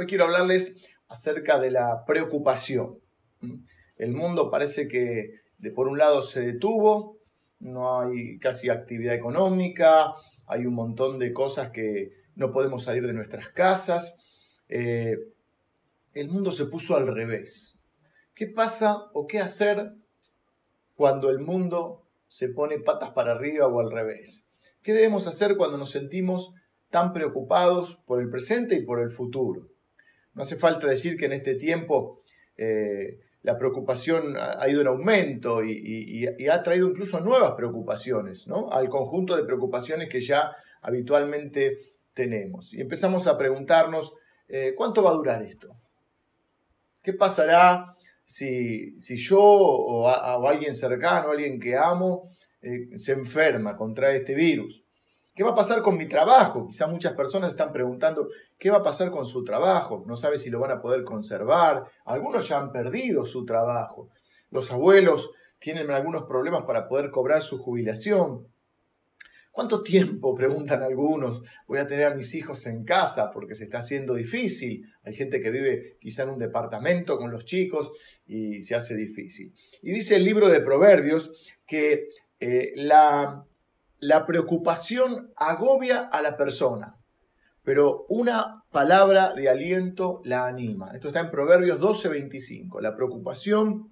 Hoy quiero hablarles acerca de la preocupación. El mundo parece que de por un lado se detuvo, no hay casi actividad económica, hay un montón de cosas que no podemos salir de nuestras casas. Eh, el mundo se puso al revés. ¿Qué pasa o qué hacer cuando el mundo se pone patas para arriba o al revés? ¿Qué debemos hacer cuando nos sentimos tan preocupados por el presente y por el futuro? No hace falta decir que en este tiempo eh, la preocupación ha ido en aumento y, ha traído incluso nuevas preocupaciones, ¿no? Al conjunto de preocupaciones que ya habitualmente tenemos. Y empezamos a preguntarnos, eh, ¿cuánto va a durar esto? ¿Qué pasará si, yo o, alguien cercano, alguien que amo, eh, se enferma contra este virus? ¿Qué va a pasar con mi trabajo? Quizá muchas personas están preguntando, ¿qué va a pasar con su trabajo? No sabe si lo van a poder conservar. Algunos ya han perdido su trabajo. Los abuelos tienen algunos problemas para poder cobrar su jubilación. ¿Cuánto tiempo, preguntan algunos, voy a tener a mis hijos en casa porque se está haciendo difícil? Hay gente que vive quizá en un departamento con los chicos y se hace difícil. Y dice el libro de Proverbios que eh, la la preocupación agobia a la persona, pero una palabra de aliento la anima. Esto está en Proverbios 12:25. La preocupación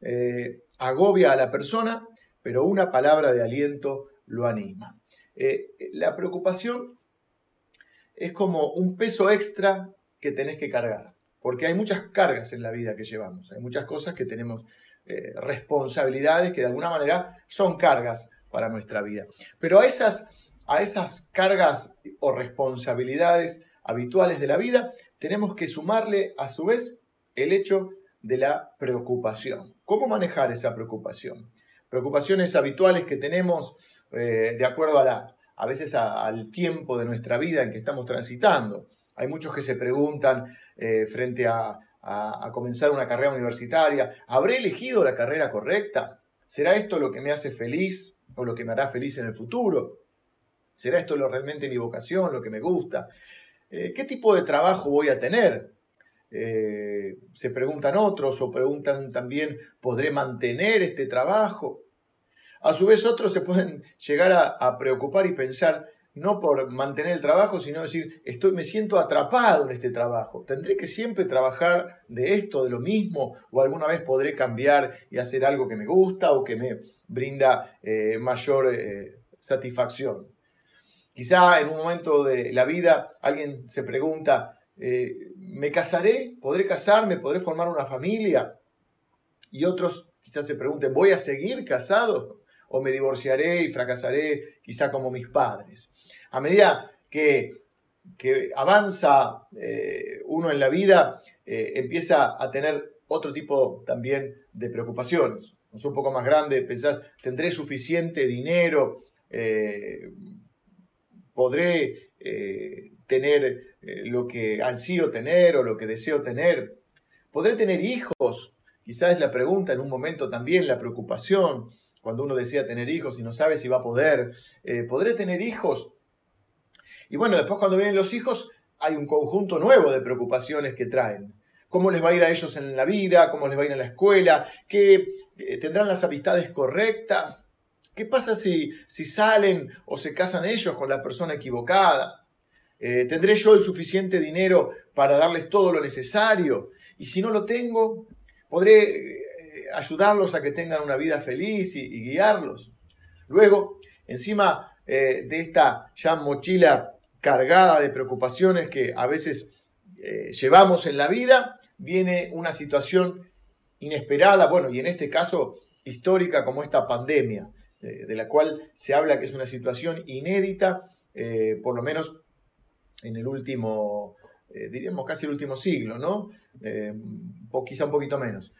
eh, agobia a la persona, pero una palabra de aliento lo anima. Eh, la preocupación es como un peso extra que tenés que cargar, porque hay muchas cargas en la vida que llevamos, hay muchas cosas que tenemos, eh, responsabilidades que de alguna manera son cargas para nuestra vida. Pero a esas, a esas cargas o responsabilidades habituales de la vida, tenemos que sumarle a su vez el hecho de la preocupación. ¿Cómo manejar esa preocupación? Preocupaciones habituales que tenemos eh, de acuerdo a, la, a veces al tiempo de nuestra vida en que estamos transitando. Hay muchos que se preguntan eh, frente a, a comenzar una carrera universitaria, ¿habré elegido la carrera correcta? ¿Será esto lo que me hace feliz? o lo que me hará feliz en el futuro? ¿Será esto lo realmente mi vocación, lo que me gusta? Eh, ¿Qué tipo de trabajo voy a tener? Eh, se preguntan otros o preguntan también, ¿podré mantener este trabajo? A su vez otros se pueden llegar a, preocupar y pensar, no por mantener el trabajo, sino decir, estoy, me siento atrapado en este trabajo. ¿Tendré que siempre trabajar de esto, de lo mismo? ¿O alguna vez podré cambiar y hacer algo que me gusta o que me, brinda eh, mayor satisfacción. Quizá en un momento de la vida alguien se pregunta, eh, ¿me casaré? ¿Podré casarme? ¿Podré formar una familia? Y otros quizás se pregunten, ¿voy a seguir casado? ¿O me divorciaré y fracasaré quizá como mis padres? A medida que, avanza uno en la vida, empieza a tener otro tipo también de preocupaciones un poco más grande, pensás, ¿tendré suficiente dinero? Eh, ¿Podré eh, tener eh, lo que ansío tener o lo que deseo tener? ¿Podré tener hijos? Quizás es la pregunta en un momento también, la preocupación, cuando uno desea tener hijos y no sabe si va a poder. ¿Podré tener hijos? Y bueno, después cuando vienen los hijos, hay un conjunto nuevo de preocupaciones que traen cómo les va a ir a ellos en la vida, cómo les va a ir en la escuela, eh, tendrán las amistades correctas. ¿Qué pasa si, si salen o se casan ellos con la persona equivocada? Eh, ¿Tendré yo el suficiente dinero para darles todo lo necesario? Y si no lo tengo, ¿podré eh, ayudarlos a que tengan una vida feliz y, guiarlos? Luego, encima de esta ya mochila cargada de preocupaciones que a veces llevamos en la vida, viene una situación inesperada, bueno, y en este caso histórica como esta pandemia, de la cual se habla que es una situación inédita, eh, por lo menos en el último, eh, diríamos casi el último siglo, ¿no? Eh, quizá un poquito menos.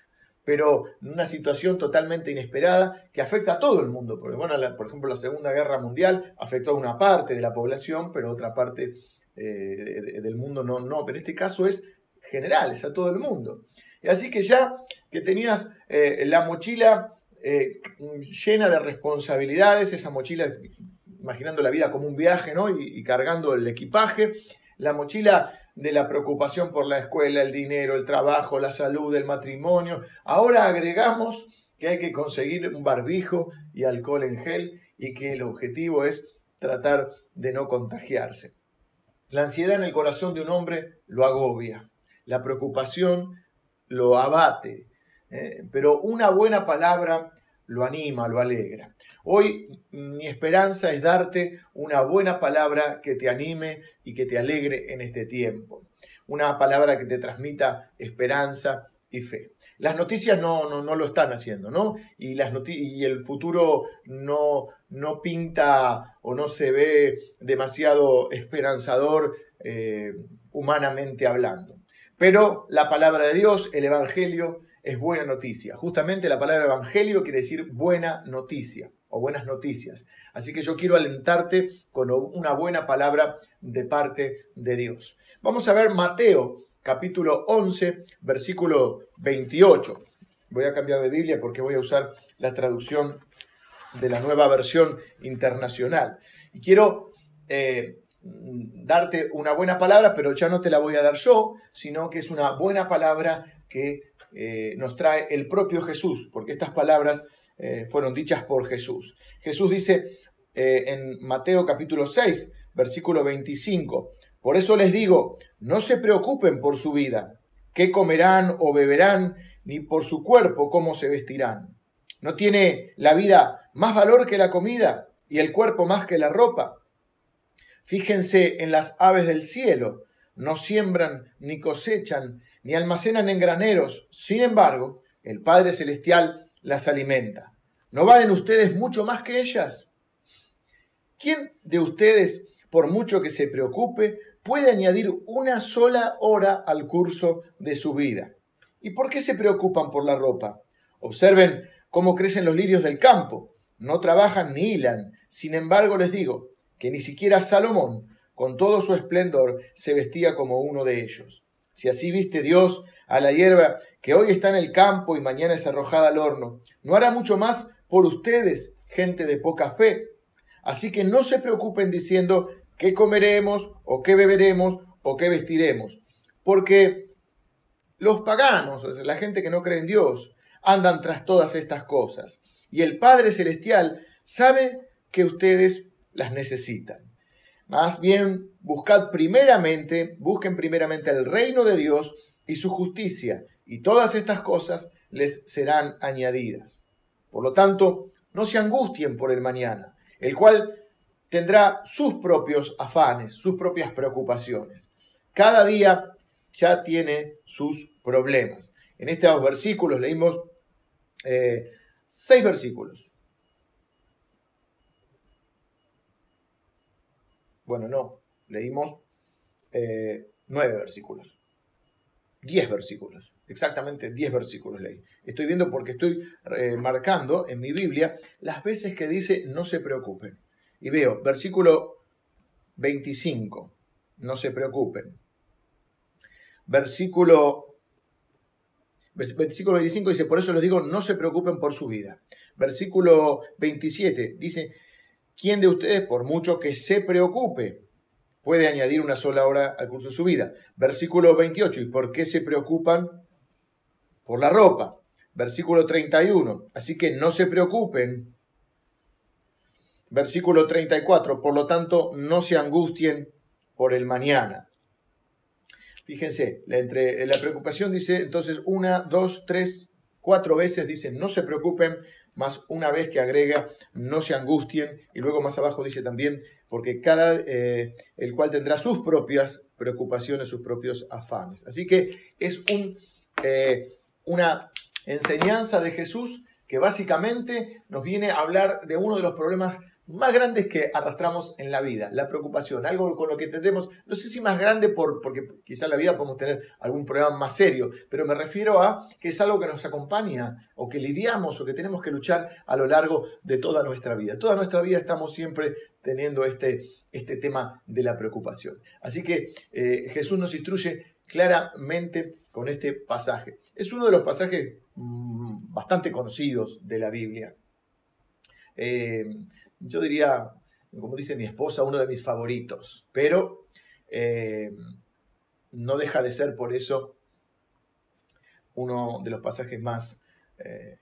Pero una situación totalmente inesperada que afecta a todo el mundo, bueno, por ejemplo, la Segunda Guerra Mundial afectó a una parte de la población, pero otra parte del mundo no, no. Pero en este caso es generales, a todo el mundo. Así que ya que tenías eh, la mochila eh, llena de responsabilidades, esa mochila, imaginando la vida como un viaje, ¿no? Y, cargando el equipaje, la mochila de la preocupación por la escuela, el dinero, el trabajo, la salud, el matrimonio. Ahora agregamos que hay que conseguir un barbijo y alcohol en gel y que el objetivo es tratar de no contagiarse. La ansiedad en el corazón de un hombre lo agobia, la preocupación lo abate, ¿eh? pero una buena palabra lo anima, lo alegra. Hoy mi esperanza es darte una buena palabra que te anime y que te alegre en este tiempo. Una palabra que te transmita esperanza y fe. Las noticias no, no, no lo están haciendo, ¿no? Y, las y el futuro no, no pinta o no se ve demasiado esperanzador eh, humanamente hablando. Pero la palabra de Dios, el Evangelio, es buena noticia. Justamente la palabra Evangelio quiere decir buena noticia o buenas noticias. Así que yo quiero alentarte con una buena palabra de parte de Dios. Vamos a ver Mateo capítulo 11, versículo 28. Voy a cambiar de Biblia porque voy a usar la traducción de la nueva versión internacional. Y quiero eh, darte una buena palabra, pero ya no te la voy a dar yo, sino que es una buena palabra que eh, nos trae el propio Jesús, porque estas palabras eh, fueron dichas por Jesús. Jesús dice en Mateo capítulo 6, versículo 25, por eso les digo, no se preocupen por su vida, qué comerán o beberán, ni por su cuerpo cómo se vestirán. ¿No tiene la vida más valor que la comida y el cuerpo más que la ropa? Fíjense en las aves del cielo, no siembran, ni cosechan, ni almacenan en graneros. Sin embargo, el Padre Celestial las alimenta. ¿No valen ustedes mucho más que ellas? ¿Quién de ustedes, por mucho que se preocupe, puede añadir una sola hora al curso de su vida. ¿Y por qué se preocupan por la ropa? Observen cómo crecen los lirios del campo. No trabajan ni hilan. Sin embargo, les digo que ni siquiera Salomón, con todo su esplendor, se vestía como uno de ellos. Si así viste Dios a la hierba que hoy está en el campo y mañana es arrojada al horno, ¿no hará mucho más por ustedes, gente de poca fe? Así que no se preocupen diciendo qué comeremos o qué beberemos o qué vestiremos. Porque los paganos, la gente que no cree en Dios, andan tras todas estas cosas. Y el Padre Celestial sabe que ustedes las necesitan. Más bien, buscad primeramente, busquen primeramente el reino de Dios y su justicia, y todas estas cosas les serán añadidas. Por lo tanto, no se angustien por el mañana, el cual tendrá sus propios afanes, sus propias preocupaciones. Cada día ya tiene sus problemas. En estos versículos leímos eh, seis versículos. Bueno, no, leímos eh, nueve versículos. Diez versículos, exactamente diez versículos leí. Estoy viendo porque estoy eh, marcando en mi Biblia las veces que dice no se preocupen. Y veo, versículo 25, no se preocupen. Versículo, versículo 25 dice, por eso les digo, no se preocupen por su vida. Versículo 27 dice, ¿quién de ustedes, por mucho que se preocupe, puede añadir una sola hora al curso de su vida? Versículo 28, ¿y por qué se preocupan? Por la ropa. Versículo 31, así que no se preocupen Versículo 34, por lo tanto, no se angustien por el mañana. Fíjense, la, preocupación dice entonces una, dos, tres, cuatro veces dice no se preocupen, más una vez que agrega no se angustien y luego más abajo dice también porque cada eh, el cual tendrá sus propias preocupaciones, sus propios afanes. Así que es un, eh, una enseñanza de Jesús que básicamente nos viene a hablar de uno de los problemas más grandes que arrastramos en la vida, la preocupación, algo con lo que tendremos, no sé si más grande por, porque quizá en la vida podemos tener algún problema más serio, pero me refiero a que es algo que nos acompaña o que lidiamos o que tenemos que luchar a lo largo de toda nuestra vida. Toda nuestra vida estamos siempre teniendo este, este tema de la preocupación. Así que eh, Jesús nos instruye claramente con este pasaje. Es uno de los pasajes mm, bastante conocidos de la Biblia. Eh, yo diría, como dice mi esposa, uno de mis favoritos. Pero eh, no deja de ser por eso uno de los pasajes más eh,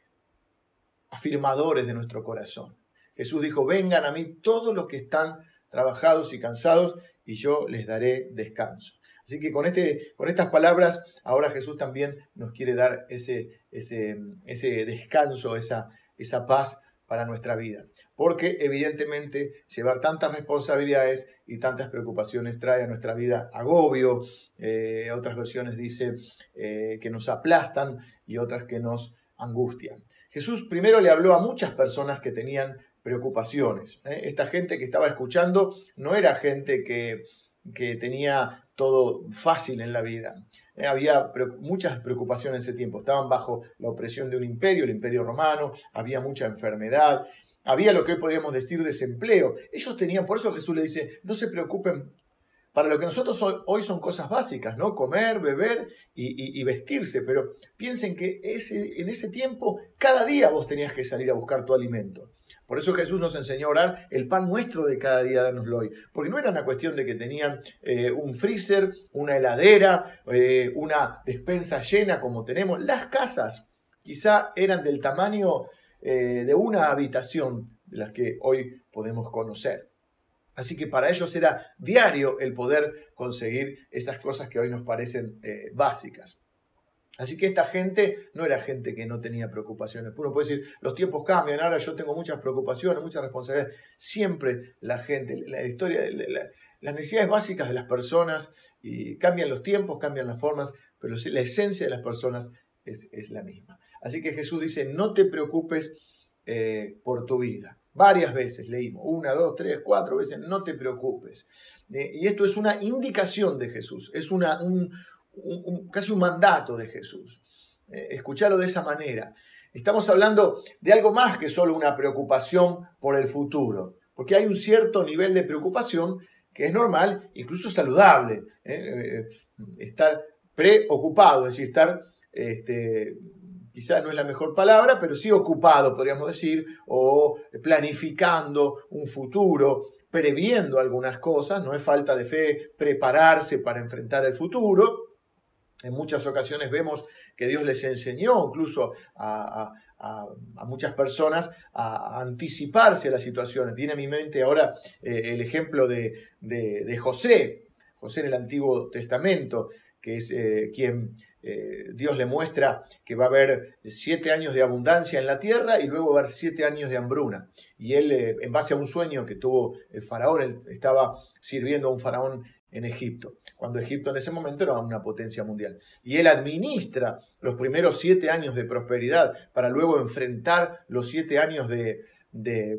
afirmadores de nuestro corazón. Jesús dijo, vengan a mí todos los que están trabajados y cansados y yo les daré descanso. Así que con, este, con estas palabras, ahora Jesús también nos quiere dar ese, ese, ese descanso, esa, esa paz para nuestra vida. Porque evidentemente llevar tantas responsabilidades y tantas preocupaciones trae a nuestra vida agobio, eh, otras versiones dice eh, que nos aplastan y otras que nos angustian. Jesús primero le habló a muchas personas que tenían preocupaciones. ¿eh? Esta gente que estaba escuchando no era gente que, que tenía todo fácil en la vida. Había muchas preocupaciones en ese tiempo. Estaban bajo la opresión de un imperio, el imperio romano, había mucha enfermedad, había lo que hoy podríamos decir desempleo. Ellos tenían, por eso Jesús le dice, no se preocupen para lo que nosotros hoy son cosas básicas, ¿no? Comer, beber y, vestirse, pero piensen que ese, en ese tiempo cada día vos tenías que salir a buscar tu alimento. Por eso Jesús nos enseñó a orar, el pan nuestro de cada día danoslo hoy. Porque no era una cuestión de que tenían eh, un freezer, una heladera, eh, una despensa llena como tenemos. Las casas quizá eran del tamaño eh, de una habitación de las que hoy podemos conocer. Así que para ellos era diario el poder conseguir esas cosas que hoy nos parecen básicas. Así que esta gente no era gente que no tenía preocupaciones. Uno puede decir, los tiempos cambian, ahora yo tengo muchas preocupaciones, muchas responsabilidades. Siempre la gente, la historia, las necesidades básicas de las personas, y cambian los tiempos, cambian las formas, pero la esencia de las personas es, la misma. Así que Jesús dice, no te preocupes eh, por tu vida. Varias veces leímos, una, dos, tres, cuatro veces, no te preocupes. Eh, y esto es una indicación de Jesús, es una, un, casi un mandato de Jesús. Eh, escucharlo de esa manera. Estamos hablando de algo más que solo una preocupación por el futuro, porque hay un cierto nivel de preocupación que es normal, incluso saludable. estar preocupado, es decir, estar, este, quizás no es la mejor palabra, pero sí ocupado, podríamos decir, o planificando un futuro, previendo algunas cosas, no es falta de fe prepararse para enfrentar el futuro, en muchas ocasiones vemos que Dios les enseñó incluso a, muchas personas a anticiparse a las situaciones. Viene a mi mente ahora eh, el ejemplo de, José, José en el Antiguo Testamento, que es eh, quien eh, Dios le muestra que va a haber siete años de abundancia en la tierra y luego va a haber siete años de hambruna. Y él, en base a un sueño que tuvo el faraón, estaba sirviendo a un faraón en Egipto, cuando Egipto en ese momento era una potencia mundial. Y él administra los primeros siete años de prosperidad para luego enfrentar los siete años de, de,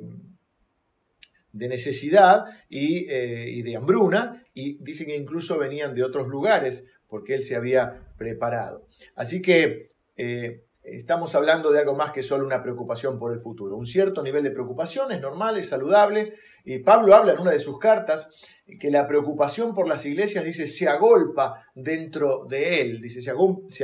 necesidad eh, y, de hambruna, y dicen que incluso venían de otros lugares porque él se había preparado. Así que eh, estamos hablando de algo más que solo una preocupación por el futuro. Un cierto nivel de preocupación es normal, es saludable, y Pablo habla en una de sus cartas que la preocupación por las iglesias, dice, se agolpa dentro de él, dice, se,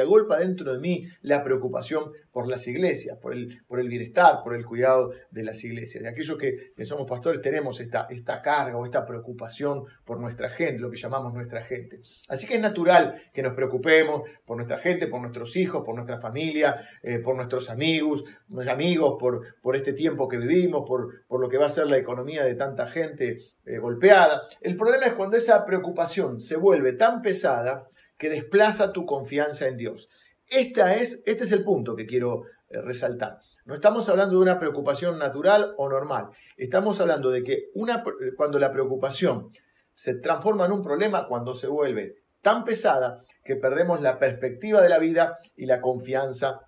agolpa dentro de mí la preocupación por las iglesias, por el, bienestar, por el cuidado de las iglesias. Y aquellos que, somos pastores tenemos esta, carga o esta preocupación por nuestra gente, lo que llamamos nuestra gente. Así que es natural que nos preocupemos por nuestra gente, por nuestros hijos, por nuestra familia, eh, por nuestros amigos, amigos, por, este tiempo que vivimos, por, lo que va a ser la economía de tanta gente eh, golpeada. Problema es cuando esa preocupación se vuelve tan pesada que desplaza tu confianza en Dios. Esta es, este es el punto que quiero eh, resaltar. No estamos hablando de una preocupación natural o normal. Estamos hablando de que una, cuando la preocupación se transforma en un problema, cuando se vuelve tan pesada que perdemos la perspectiva de la vida y la confianza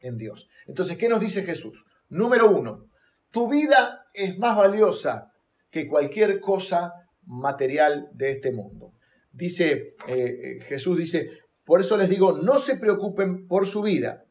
en Dios. Entonces, ¿qué nos dice Jesús? Número uno, tu vida es más valiosa que cualquier cosa material de este mundo. Dice eh, eh, Jesús, dice, por eso les digo, no se preocupen por su vida.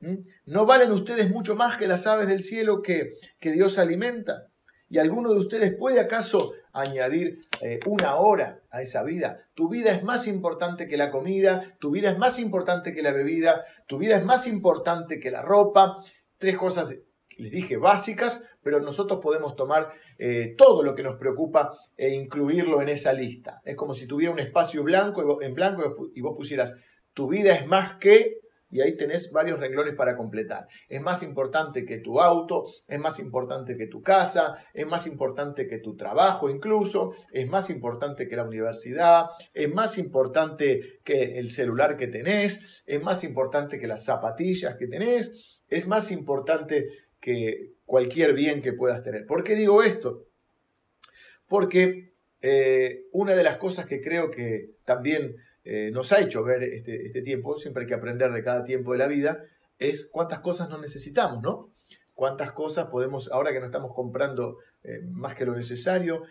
¿Mm? ¿No valen ustedes mucho más que las aves del cielo que, que Dios alimenta? ¿Y alguno de ustedes puede acaso añadir eh, una hora a esa vida? Tu vida es más importante que la comida, tu vida es más importante que la bebida, tu vida es más importante que la ropa. Tres cosas, les dije, básicas, pero nosotros podemos tomar eh, todo lo que nos preocupa e incluirlo en esa lista. Es como si tuviera un espacio blanco en blanco y vos pusieras, tu vida es más que y ahí tenés varios renglones para completar. Es más importante que tu auto, es más importante que tu casa, es más importante que tu trabajo incluso, es más importante que la universidad, es más importante que el celular que tenés, es más importante que las zapatillas que tenés, es más importante que cualquier bien que puedas tener. ¿Por qué digo esto? Porque eh, una de las cosas que creo que también eh, nos ha hecho ver este, este, tiempo, siempre hay que aprender de cada tiempo de la vida, es cuántas cosas no necesitamos, ¿no? Cuántas cosas podemos, ahora que no estamos comprando eh, más que lo necesario,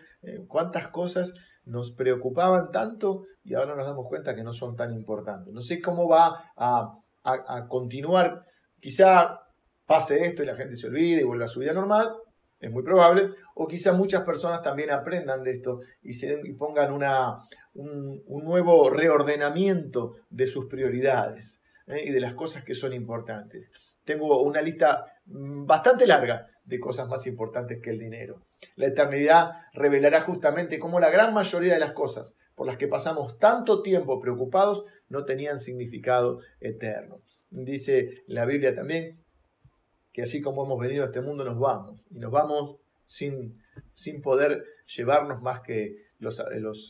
cuántas cosas nos preocupaban tanto y ahora nos damos cuenta que no son tan importantes. No sé cómo va a, a continuar, quizá pase esto y la gente se olvide y vuelva a su vida normal, es muy probable, o quizá muchas personas también aprendan de esto y, se, y pongan una, un, nuevo reordenamiento de sus prioridades ¿eh? y de las cosas que son importantes. Tengo una lista mm, bastante larga de cosas más importantes que el dinero. La eternidad revelará justamente cómo la gran mayoría de las cosas por las que pasamos tanto tiempo preocupados no tenían significado eterno. Dice la Biblia también que así como hemos venido a este mundo nos vamos y nos vamos sin, sin poder llevarnos más que los,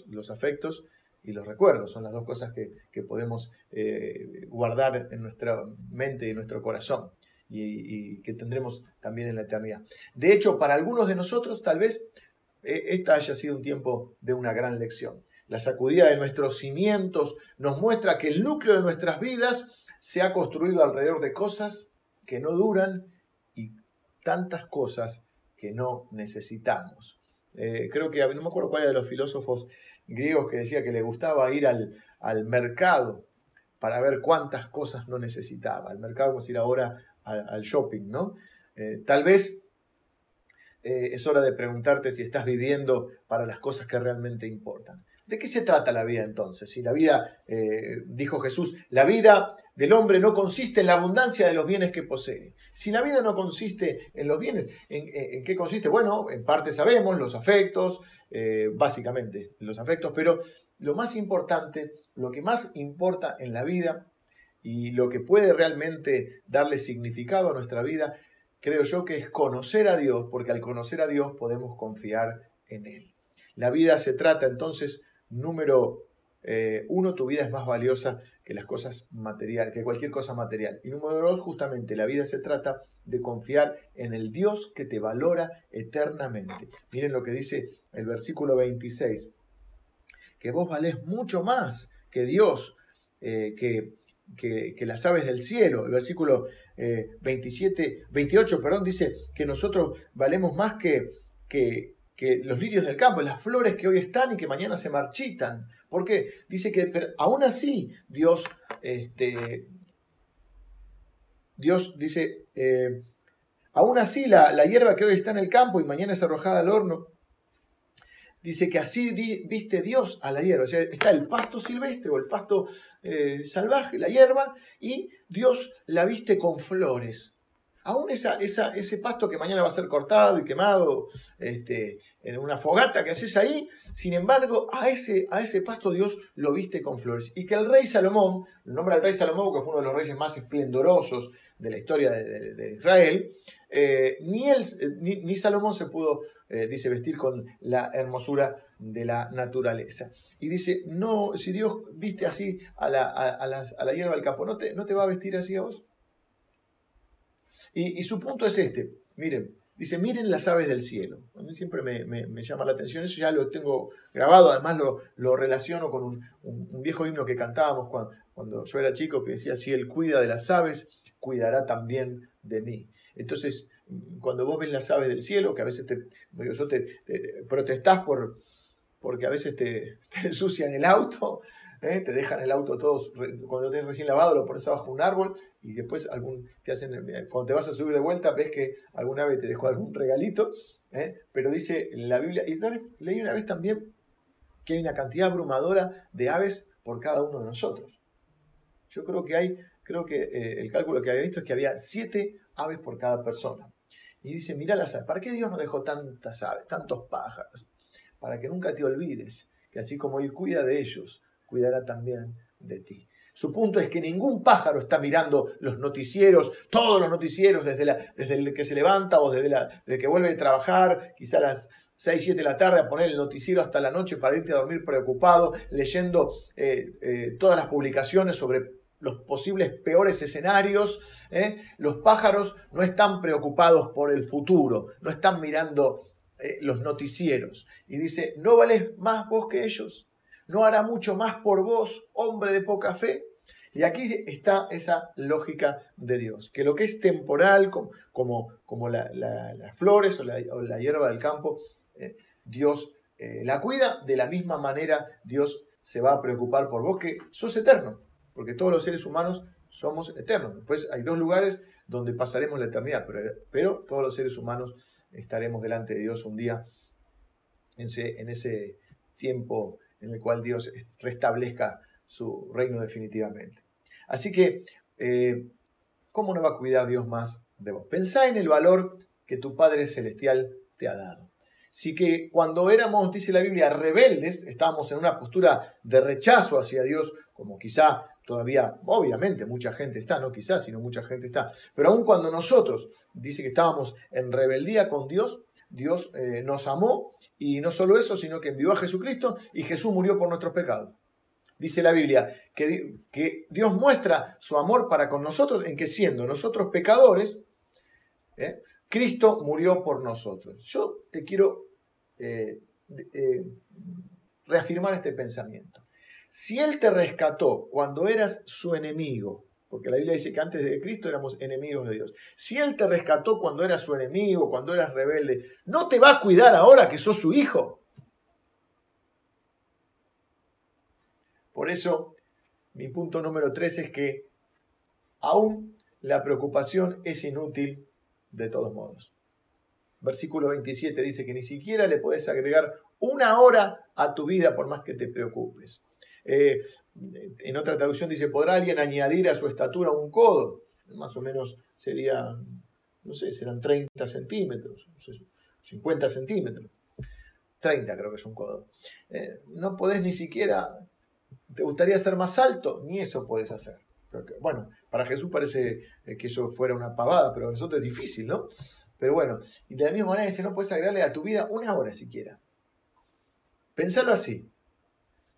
los, afectos y los recuerdos. Son las dos cosas que, podemos eh, guardar en nuestra mente y en nuestro corazón y, que tendremos también en la eternidad. De hecho, para algunos de nosotros tal vez eh, esta haya sido un tiempo de una gran lección. La sacudida de nuestros cimientos nos muestra que el núcleo de nuestras vidas se ha construido alrededor de cosas que no duran tantas cosas que no necesitamos. Eh, creo que, no me acuerdo cuál era de los filósofos griegos que decía que le gustaba ir al, mercado para ver cuántas cosas no necesitaba. El mercado, como ir ahora al, shopping, ¿no? Eh, tal vez eh, es hora de preguntarte si estás viviendo para las cosas que realmente importan. ¿De qué se trata la vida entonces? Si la vida, eh, dijo Jesús, la vida del hombre no consiste en la abundancia de los bienes que posee. Si la vida no consiste en los bienes, ¿en, qué consiste? Bueno, en parte sabemos, los afectos, eh, básicamente los afectos, pero lo más importante, lo que más importa en la vida y lo que puede realmente darle significado a nuestra vida, creo yo que es conocer a Dios, porque al conocer a Dios podemos confiar en Él. La vida se trata entonces Número eh, uno, tu vida es más valiosa que las cosas materiales, que cualquier cosa material. Y número dos, justamente, la vida se trata de confiar en el Dios que te valora eternamente. Miren lo que dice el versículo 26, que vos valés mucho más que Dios, eh, que, que, las aves del cielo. El versículo 27, eh, 28, perdón, dice que nosotros valemos más que, que, que los lirios del campo, las flores que hoy están y que mañana se marchitan. ¿Por qué? Dice que aún así Dios, este, Dios dice, eh, aún así la, hierba que hoy está en el campo y mañana es arrojada al horno, dice que así viste Dios a la hierba. O sea, está el pasto silvestre o el pasto eh, salvaje, la hierba, y Dios la viste con flores aún ese pasto que mañana va a ser cortado y quemado este, en una fogata que haces ahí, sin embargo, a ese, a ese pasto Dios lo viste con flores. Y que el rey Salomón, el nombre del rey Salomón, que fue uno de los reyes más esplendorosos de la historia de, Israel, eh, ni, él, ni, Salomón se pudo, eh, dice, vestir con la hermosura de la naturaleza. Y dice, no, si Dios viste así a la, a, la, hierba del campo, ¿no te, ¿no te va a vestir así a vos? Y, su punto es este, miren, dice, miren las aves del cielo. A mí siempre me, llama la atención, eso ya lo tengo grabado, además lo, relaciono con un, viejo himno que cantábamos cuando, cuando yo era chico, que decía, si Él cuida de las aves, cuidará también de mí. Entonces, cuando vos ves las aves del cielo, que a veces te, yo te, protestás por, porque a veces te, te ensucian el auto, ¿eh? te dejan el auto todos, cuando lo recién lavado, lo pones abajo un árbol y después algún, te hacen, eh, cuando te vas a subir de vuelta, ves que alguna vez te dejó algún regalito, ¿eh? pero dice la Biblia, y leí una vez también que hay una cantidad abrumadora de aves por cada uno de nosotros. Yo creo que hay, creo que el cálculo que había visto es que había siete aves por cada persona. Y dice, mira las aves. ¿Para qué Dios nos dejó tantas aves, tantos pájaros? Para que nunca te olvides que así como Él cuida de ellos, cuidará también de ti. Su punto es que ningún pájaro está mirando los noticieros, todos los noticieros, desde, la, desde el que se levanta o desde, la, desde que vuelve de trabajar, quizá a las 6, 7 de la tarde a poner el noticiero hasta la noche para irte a dormir preocupado, leyendo eh, eh, todas las publicaciones sobre los posibles peores escenarios. ¿eh? Los pájaros no están preocupados por el futuro, no están mirando los noticieros. Y dice, ¿no vales más vos que ellos? ¿No hará mucho más por vos, hombre de poca fe? Y aquí está esa lógica de Dios, que lo que es temporal, como, como, las flores o la, hierba del campo, eh, Dios eh, la cuida, de la misma manera Dios se va a preocupar por vos, que sos eterno, porque todos los seres humanos somos eternos. Después hay dos lugares donde pasaremos la eternidad, pero, pero todos los seres humanos estaremos delante de Dios un día en ese, en ese tiempo en el cual Dios restablezca su reino definitivamente. Así que, eh, ¿cómo no va a cuidar Dios más de vos? Pensá en el valor que tu Padre Celestial te ha dado. Sí que cuando éramos, dice la Biblia, rebeldes, estábamos en una postura de rechazo hacia Dios, como quizá todavía, obviamente, mucha gente está, no quizás, sino mucha gente está, pero aun cuando nosotros, dice que estábamos en rebeldía con Dios, Dios eh, nos amó y no solo eso, sino que envió a Jesucristo y Jesús murió por nuestros pecados. Dice la Biblia que, que Dios muestra su amor para con nosotros en que siendo nosotros pecadores, ¿eh? Cristo murió por nosotros. Yo te quiero eh, reafirmar este pensamiento. Si Él te rescató cuando eras su enemigo, porque la Biblia dice que antes de Cristo éramos enemigos de Dios. Si Él te rescató cuando eras su enemigo, cuando eras rebelde, ¿no te va a cuidar ahora que sos su hijo? Por eso, mi punto número tres es que aún la preocupación es inútil de todos modos. Versículo 27 dice que ni siquiera le podés agregar una hora a tu vida por más que te preocupes. Eh, en otra traducción dice, ¿podrá alguien añadir a su estatura un codo? Más o menos sería, no sé, serán 30 centímetros, 50 centímetros. 30 creo que es un codo. Eh, no podés ni siquiera, ¿te gustaría ser más alto? Ni eso podés hacer. bueno, para Jesús parece eh, que eso fuera una pavada, pero eso es difícil, ¿no? Pero bueno, y de la misma manera dice, no puedes agregarle a tu vida una hora siquiera. Pensalo así.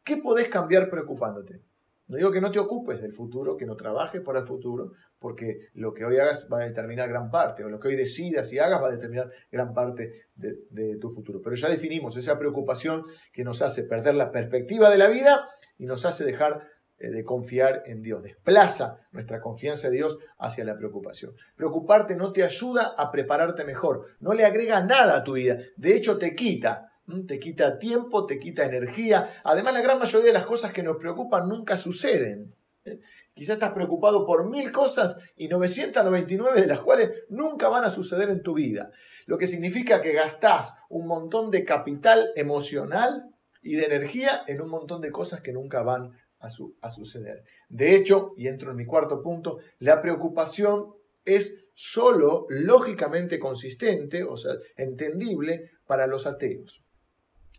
¿Qué podés cambiar preocupándote? No digo que no te ocupes del futuro, que no trabajes para el futuro, porque lo que hoy hagas va a determinar gran parte, o lo que hoy decidas y hagas va a determinar gran parte de, tu futuro. Pero ya definimos esa preocupación que nos hace perder la perspectiva de la vida y nos hace dejar eh, de confiar en Dios. Desplaza nuestra confianza en Dios hacia la preocupación. Preocuparte no te ayuda a prepararte mejor, no le agrega nada a tu vida, de hecho te quita te quita tiempo, te quita energía. Además, la gran mayoría de las cosas que nos preocupan nunca suceden. ¿eh? Quizás estás preocupado por mil cosas y 999 de las cuales nunca van a suceder en tu vida. Lo que significa que gastás un montón de capital emocional y de energía en un montón de cosas que nunca van a, a suceder. De hecho, y entro en mi cuarto punto, la preocupación es solo lógicamente consistente, o sea, entendible para los ateos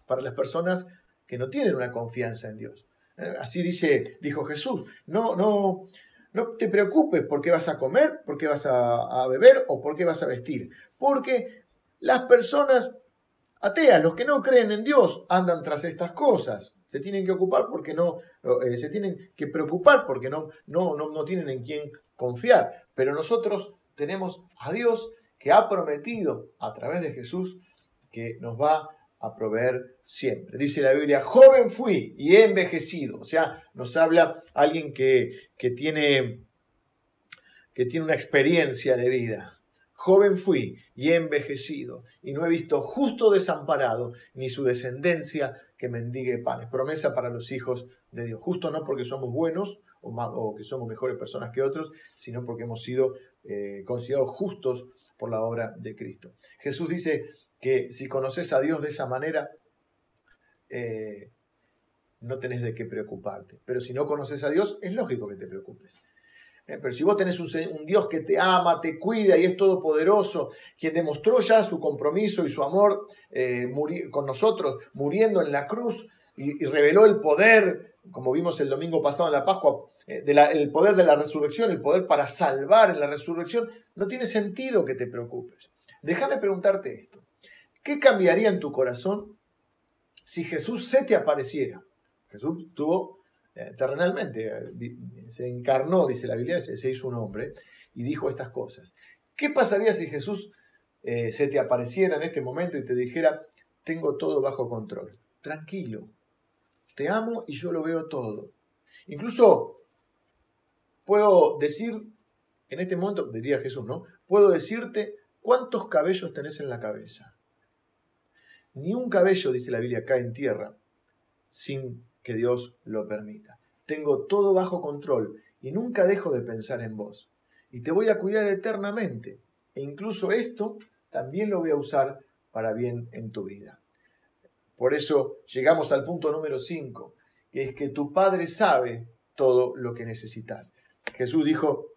para las personas que no tienen una confianza en Dios. Eh, así dice, dijo Jesús, no, no, no te preocupes por qué vas a comer, por qué vas a, beber o por qué vas a vestir, porque las personas ateas, los que no creen en Dios, andan tras estas cosas. Se tienen que ocupar porque no, eh, se tienen que preocupar porque no, no, no, no tienen en quién confiar. Pero nosotros tenemos a Dios que ha prometido a través de Jesús que nos va a proveer siempre. Dice la Biblia, joven fui y he envejecido. O sea, nos habla alguien que, que, tiene, que tiene una experiencia de vida. Joven fui y he envejecido, y no he visto justo desamparado, ni su descendencia que mendigue panes. Promesa para los hijos de Dios. Justo no porque somos buenos o, o que somos mejores personas que otros, sino porque hemos sido eh, considerados justos por la obra de Cristo. Jesús dice, que si conoces a Dios de esa manera, eh, no tenés de qué preocuparte. Pero si no conoces a Dios, es lógico que te preocupes. ¿eh? Pero si vos tenés un, Dios que te ama, te cuida y es todopoderoso, quien demostró ya su compromiso y su amor eh, con nosotros, muriendo en la cruz y, reveló el poder, como vimos el domingo pasado en la Pascua, el poder de la resurrección, el poder para salvar en la resurrección, no tiene sentido que te preocupes. Déjame preguntarte esto. ¿Qué cambiaría en tu corazón si Jesús se te apareciera? Jesús tuvo eh, terrenalmente, eh, se encarnó, dice la Biblia, se, hizo un hombre y dijo estas cosas. ¿Qué pasaría si Jesús eh, se te apareciera en este momento y te dijera, tengo todo bajo control? Tranquilo, te amo y yo lo veo todo. Incluso puedo decir, en este momento, diría Jesús, ¿no? Puedo decirte cuántos cabellos tenés en la cabeza. Ni un cabello, dice la Biblia, cae en tierra sin que Dios lo permita. Tengo todo bajo control y nunca dejo de pensar en vos. Y te voy a cuidar eternamente. E incluso esto también lo voy a usar para bien en tu vida. Por eso llegamos al punto número 5, que es que tu Padre sabe todo lo que necesitas. Jesús dijo,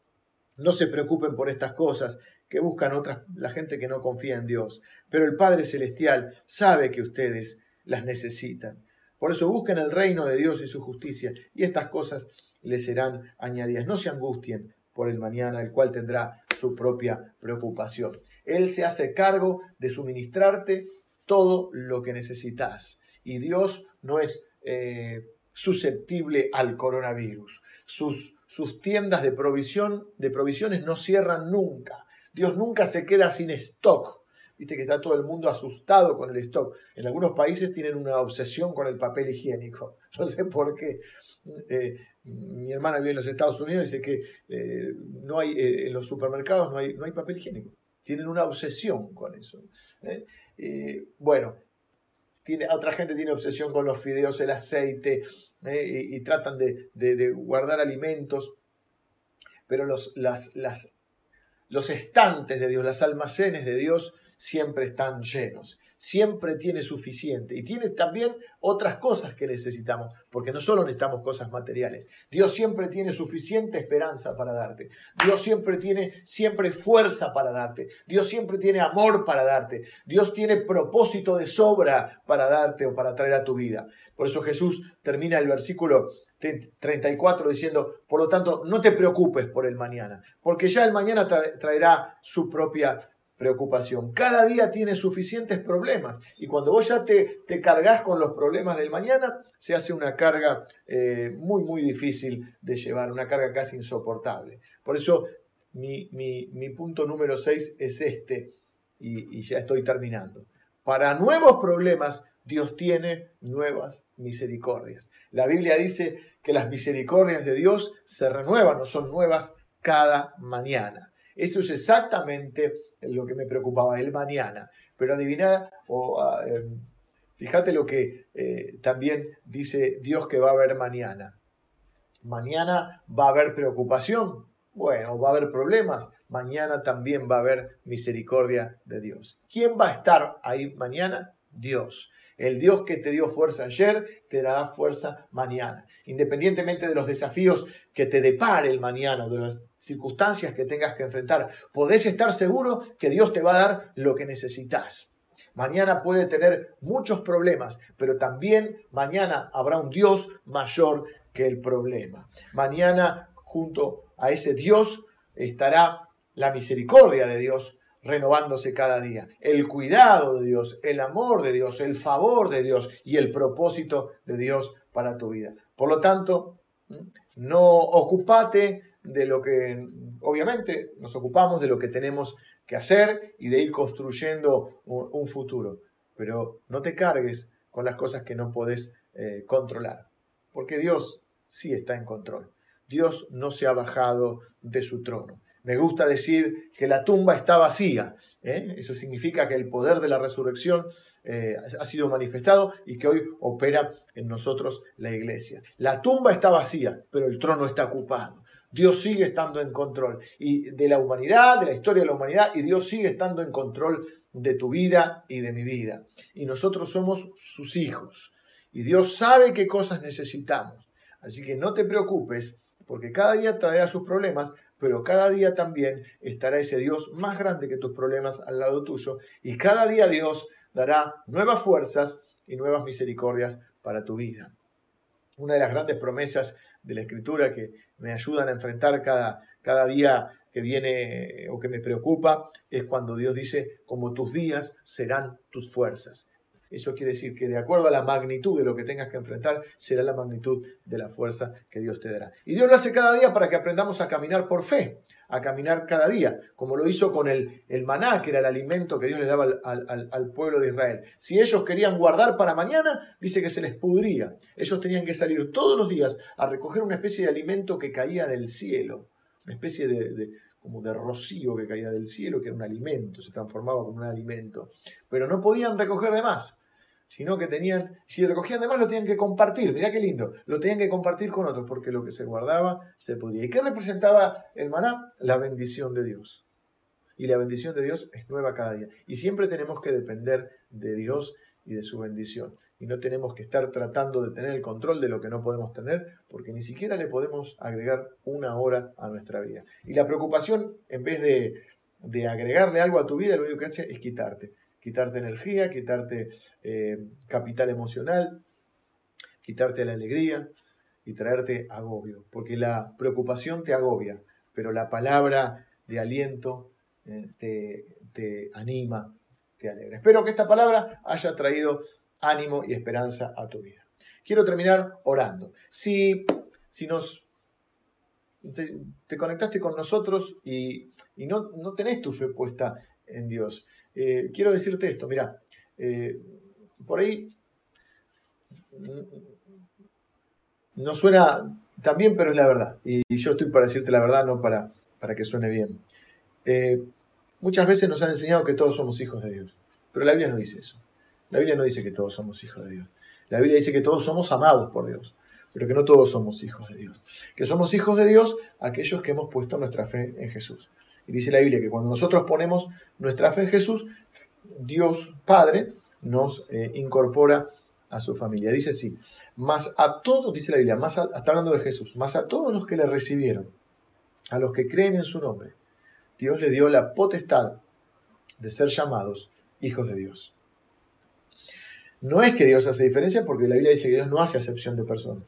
no se preocupen por estas cosas que buscan otras, la gente que no confía en Dios, pero el Padre Celestial sabe que ustedes las necesitan. Por eso busquen el reino de Dios y su justicia, y estas cosas les serán añadidas. No se angustien por el mañana, el cual tendrá su propia preocupación. Él se hace cargo de suministrarte todo lo que necesitas. Y Dios no es eh, susceptible al coronavirus. Sus, sus tiendas de provisión, de provisiones no cierran nunca. Dios nunca se queda sin stock. Viste que está todo el mundo asustado con el stock. En algunos países tienen una obsesión con el papel higiénico. No sé por qué. Eh, mi hermana vive en los Estados Unidos y dice que eh, no hay, eh, en los supermercados no hay, no hay papel higiénico. Tienen una obsesión con eso. bueno, tiene, otra gente tiene obsesión con los fideos, el aceite, y, tratan de, de, guardar alimentos. Pero los, las, las, los estantes de Dios, las almacenes de Dios, siempre están llenos, siempre tiene suficiente. Y tiene también otras cosas que necesitamos, porque no solo necesitamos cosas materiales, Dios siempre tiene suficiente esperanza para darte, Dios siempre tiene siempre fuerza para darte, Dios siempre tiene amor para darte, Dios tiene propósito de sobra para darte o para traer a tu vida. Por eso Jesús termina el versículo 34 diciendo, por lo tanto, no te preocupes por el mañana, porque ya el mañana traerá su propia preocupación. Cada día tiene suficientes problemas y cuando vos ya te, cargas con los problemas del mañana, se hace una carga eh, muy, muy difícil de llevar, una carga casi insoportable. Por eso mi, punto número 6 es este y ya estoy terminando. Para nuevos problemas, Dios tiene nuevas misericordias. La Biblia dice que las misericordias de Dios se renuevan o son nuevas cada mañana. Eso es exactamente lo que me preocupaba, el mañana. Pero adivina, o ah, em, fíjate lo que eh, también dice Dios que va a haber mañana. Mañana va a haber preocupación, bueno, va a haber problemas, mañana también va a haber misericordia de Dios. ¿Quién va a estar ahí mañana? Dios. El Dios que te dio fuerza ayer te dará fuerza mañana. Independientemente de los desafíos que te depare el mañana, de las circunstancias que tengas que enfrentar, podés estar seguro que Dios te va a dar lo que necesitas. Mañana puede tener muchos problemas, pero también mañana habrá un Dios mayor que el problema. Mañana junto a ese Dios estará la misericordia de Dios renovándose cada día. El cuidado de Dios, el amor de Dios, el favor de Dios y el propósito de Dios para tu vida. Por lo tanto, no ocupate de lo que, obviamente, nos ocupamos de lo que tenemos que hacer y de ir construyendo un futuro. Pero no te cargues con las cosas que no podés eh, controlar, porque Dios sí está en control. Dios no se ha bajado de su trono. Me gusta decir que la tumba está vacía. ¿eh? Eso significa que el poder de la resurrección eh, ha sido manifestado y que hoy opera en nosotros la iglesia. La tumba está vacía, pero el trono está ocupado. Dios sigue estando en control y de la humanidad, de la historia de la humanidad, y Dios sigue estando en control de tu vida y de mi vida. Y nosotros somos sus hijos. Y Dios sabe qué cosas necesitamos. Así que no te preocupes porque cada día traerá sus problemas, pero cada día también estará ese Dios más grande que tus problemas al lado tuyo, y cada día Dios dará nuevas fuerzas y nuevas misericordias para tu vida. Una de las grandes promesas de la Escritura que me ayudan a enfrentar cada, cada día que viene o que me preocupa es cuando Dios dice, como tus días serán tus fuerzas. Eso quiere decir que de acuerdo a la magnitud de lo que tengas que enfrentar, será la magnitud de la fuerza que Dios te dará. Y Dios lo hace cada día para que aprendamos a caminar por fe, a caminar cada día, como lo hizo con el, el maná, que era el alimento que Dios le daba al, al pueblo de Israel. Si ellos querían guardar para mañana, dice que se les pudría. Ellos tenían que salir todos los días a recoger una especie de alimento que caía del cielo una especie de, como de rocío que caía del cielo, que era un alimento, se transformaba como un alimento. Pero no podían recoger de más, sino que tenían, si recogían de más lo tenían que compartir, mirá qué lindo, lo tenían que compartir con otros, porque lo que se guardaba se podía. ¿Y qué representaba el maná? La bendición de Dios. Y la bendición de Dios es nueva cada día. Y siempre tenemos que depender de Dios y de su bendición y no tenemos que estar tratando de tener el control de lo que no podemos tener, porque ni siquiera le podemos agregar una hora a nuestra vida. Y la preocupación, en vez de, agregarle algo a tu vida, lo único que hace es quitarte. Quitarte energía, quitarte eh, capital emocional, quitarte la alegría y traerte agobio, porque la preocupación te agobia, pero la palabra de aliento eh, te, te anima, te alegra. Espero que esta palabra haya traído ánimo y esperanza a tu vida. Quiero terminar orando. Si, si nos te, conectaste con nosotros y, no, no, tenés tu fe puesta en Dios, eh, quiero decirte esto, mira, eh, por ahí no suena tan bien, pero es la verdad. Y, yo estoy para decirte la verdad, no para, para que suene bien. Eh, muchas veces nos han enseñado que todos somos hijos de Dios, pero la Biblia no dice eso. La Biblia no dice que todos somos hijos de Dios. La Biblia dice que todos somos amados por Dios, pero que no todos somos hijos de Dios. Que somos hijos de Dios aquellos que hemos puesto nuestra fe en Jesús. Y dice la Biblia que cuando nosotros ponemos nuestra fe en Jesús, Dios Padre nos eh, incorpora a su familia. Dice así, más a todos, dice la Biblia, más está hablando de Jesús, más a todos los que le recibieron, a los que creen en su nombre, Dios le dio la potestad de ser llamados hijos de Dios. No es que Dios hace diferencia porque la Biblia dice que Dios no hace acepción de personas.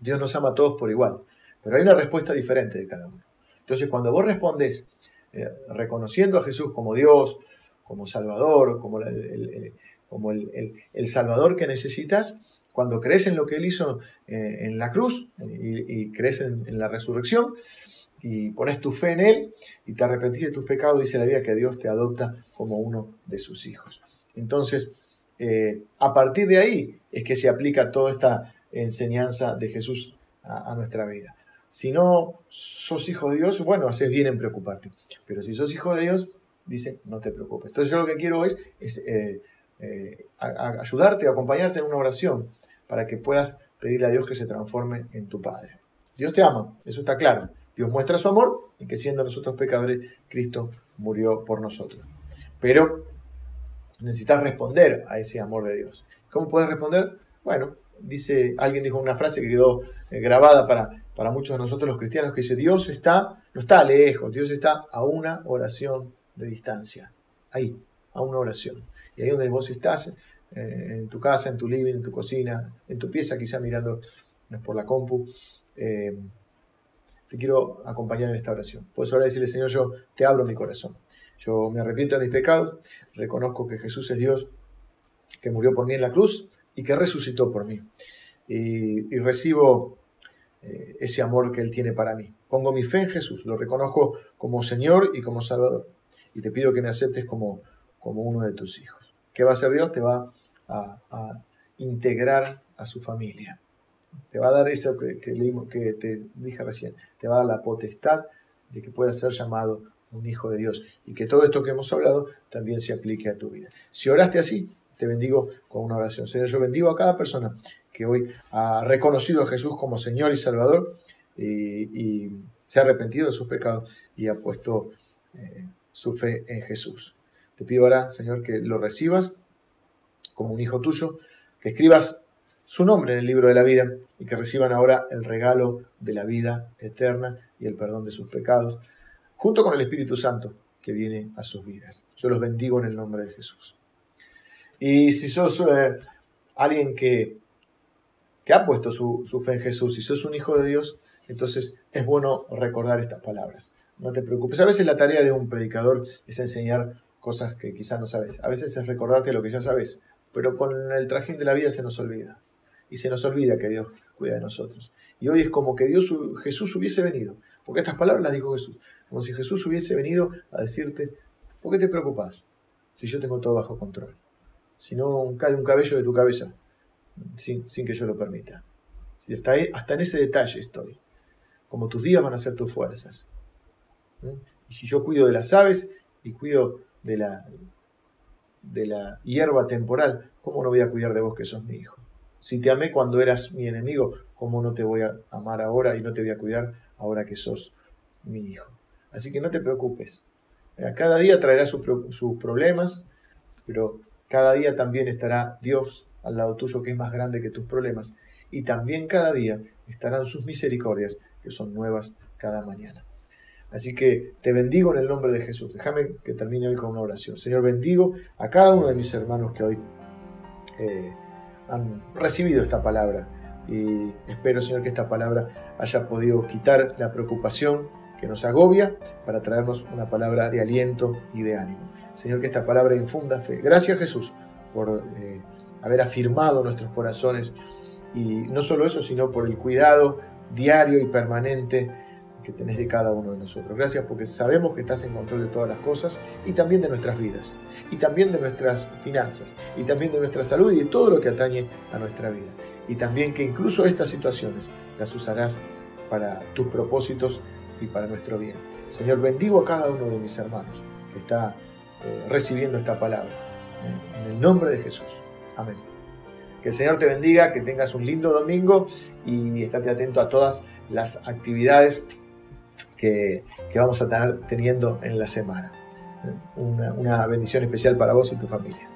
Dios nos ama a todos por igual. Pero hay una respuesta diferente de cada uno. Entonces, cuando vos respondes eh, reconociendo a Jesús como Dios, como Salvador, como, el, como el, Salvador que necesitas, cuando crees en lo que Él hizo eh, en la cruz y, crees en, la resurrección y pones tu fe en Él y te arrepentís de tus pecados, dice la Biblia que Dios te adopta como uno de sus hijos. Entonces, eh, a partir de ahí es que se aplica toda esta enseñanza de Jesús a, nuestra vida. Si no sos hijo de Dios, bueno, haces bien en preocuparte. Pero si sos hijo de Dios, dice, no te preocupes. Entonces yo lo que quiero es, es eh, eh, ayudarte, acompañarte en una oración para que puedas pedirle a Dios que se transforme en tu Padre. Dios te ama, eso está claro. Dios muestra su amor y que siendo nosotros pecadores, Cristo murió por nosotros. Pero necesitas responder a ese amor de Dios. ¿Cómo puedes responder? Bueno, dice, alguien dijo una frase que quedó eh, grabada para, para muchos de nosotros los cristianos, que dice, Dios está, no está lejos, Dios está a una oración de distancia. Ahí, a una oración. Y ahí donde vos estás, eh, en tu casa, en tu living, en tu cocina, en tu pieza, quizá mirando por la compu, eh, te quiero acompañar en esta oración. Puedes ahora decirle, Señor, yo te abro mi corazón. Yo me arrepiento de mis pecados, reconozco que Jesús es Dios, que murió por mí en la cruz y que resucitó por mí. Y, recibo eh, ese amor que Él tiene para mí. Pongo mi fe en Jesús, lo reconozco como Señor y como Salvador. Y te pido que me aceptes como, como uno de tus hijos. ¿Qué va a hacer Dios? Te va a, integrar a su familia. Te va a dar eso que, que, que te dije recién. Te va a dar la potestad de que puedas ser llamado un hijo de Dios, y que todo esto que hemos hablado también se aplique a tu vida. Si oraste así, te bendigo con una oración. Señor, yo bendigo a cada persona que hoy ha reconocido a Jesús como Señor y Salvador y, se ha arrepentido de sus pecados y ha puesto eh, su fe en Jesús. Te pido ahora, Señor, que lo recibas como un hijo tuyo, que escribas su nombre en el libro de la vida y que reciban ahora el regalo de la vida eterna y el perdón de sus pecados, junto con el Espíritu Santo que viene a sus vidas. Yo los bendigo en el nombre de Jesús. Y si sos eh, alguien que, que, ha puesto su, fe en Jesús, si sos un hijo de Dios, entonces es bueno recordar estas palabras. No te preocupes. A veces la tarea de un predicador es enseñar cosas que quizás no sabes. A veces es recordarte lo que ya sabes. Pero con el trajín de la vida se nos olvida. Y se nos olvida que Dios cuida de nosotros. Y hoy es como que Dios, Jesús hubiese venido. Porque estas palabras las dijo Jesús. Como si Jesús hubiese venido a decirte, ¿por qué te preocupas? Si yo tengo todo bajo control. Si no cae un cabello de tu cabeza sin, sin que yo lo permita. Si hasta, hasta en ese detalle estoy. Como tus días van a ser tus fuerzas. Y si yo cuido de las aves y cuido de la, de la hierba temporal, ¿cómo no voy a cuidar de vos que sos mi hijo? Si te amé cuando eras mi enemigo, ¿cómo no te voy a amar ahora y no te voy a cuidar ahora que sos mi hijo? Así que no te preocupes. Cada día traerá sus, problemas, pero cada día también estará Dios al lado tuyo que es más grande que tus problemas. Y también cada día estarán sus misericordias que son nuevas cada mañana. Así que te bendigo en el nombre de Jesús. Déjame que termine hoy con una oración. Señor, bendigo a cada uno de mis hermanos que hoy eh, han recibido esta palabra. Y espero, Señor, que esta palabra haya podido quitar la preocupación que nos agobia para traernos una palabra de aliento y de ánimo. Señor, que esta palabra infunda fe. Gracias, Jesús, por eh, haber afirmado nuestros corazones. Y no solo eso, sino por el cuidado diario y permanente que tenés de cada uno de nosotros. Gracias porque sabemos que estás en control de todas las cosas y también de nuestras vidas, y también de nuestras finanzas, y también de nuestra salud y de todo lo que atañe a nuestra vida. Y también que incluso estas situaciones las usarás para tus propósitos y para nuestro bien. Señor, bendigo a cada uno de mis hermanos que está eh, recibiendo esta palabra. En el nombre de Jesús. Amén. Que el Señor te bendiga, que tengas un lindo domingo y estate atento a todas las actividades que, vamos a estar teniendo en la semana. Una bendición especial para vos y tu familia.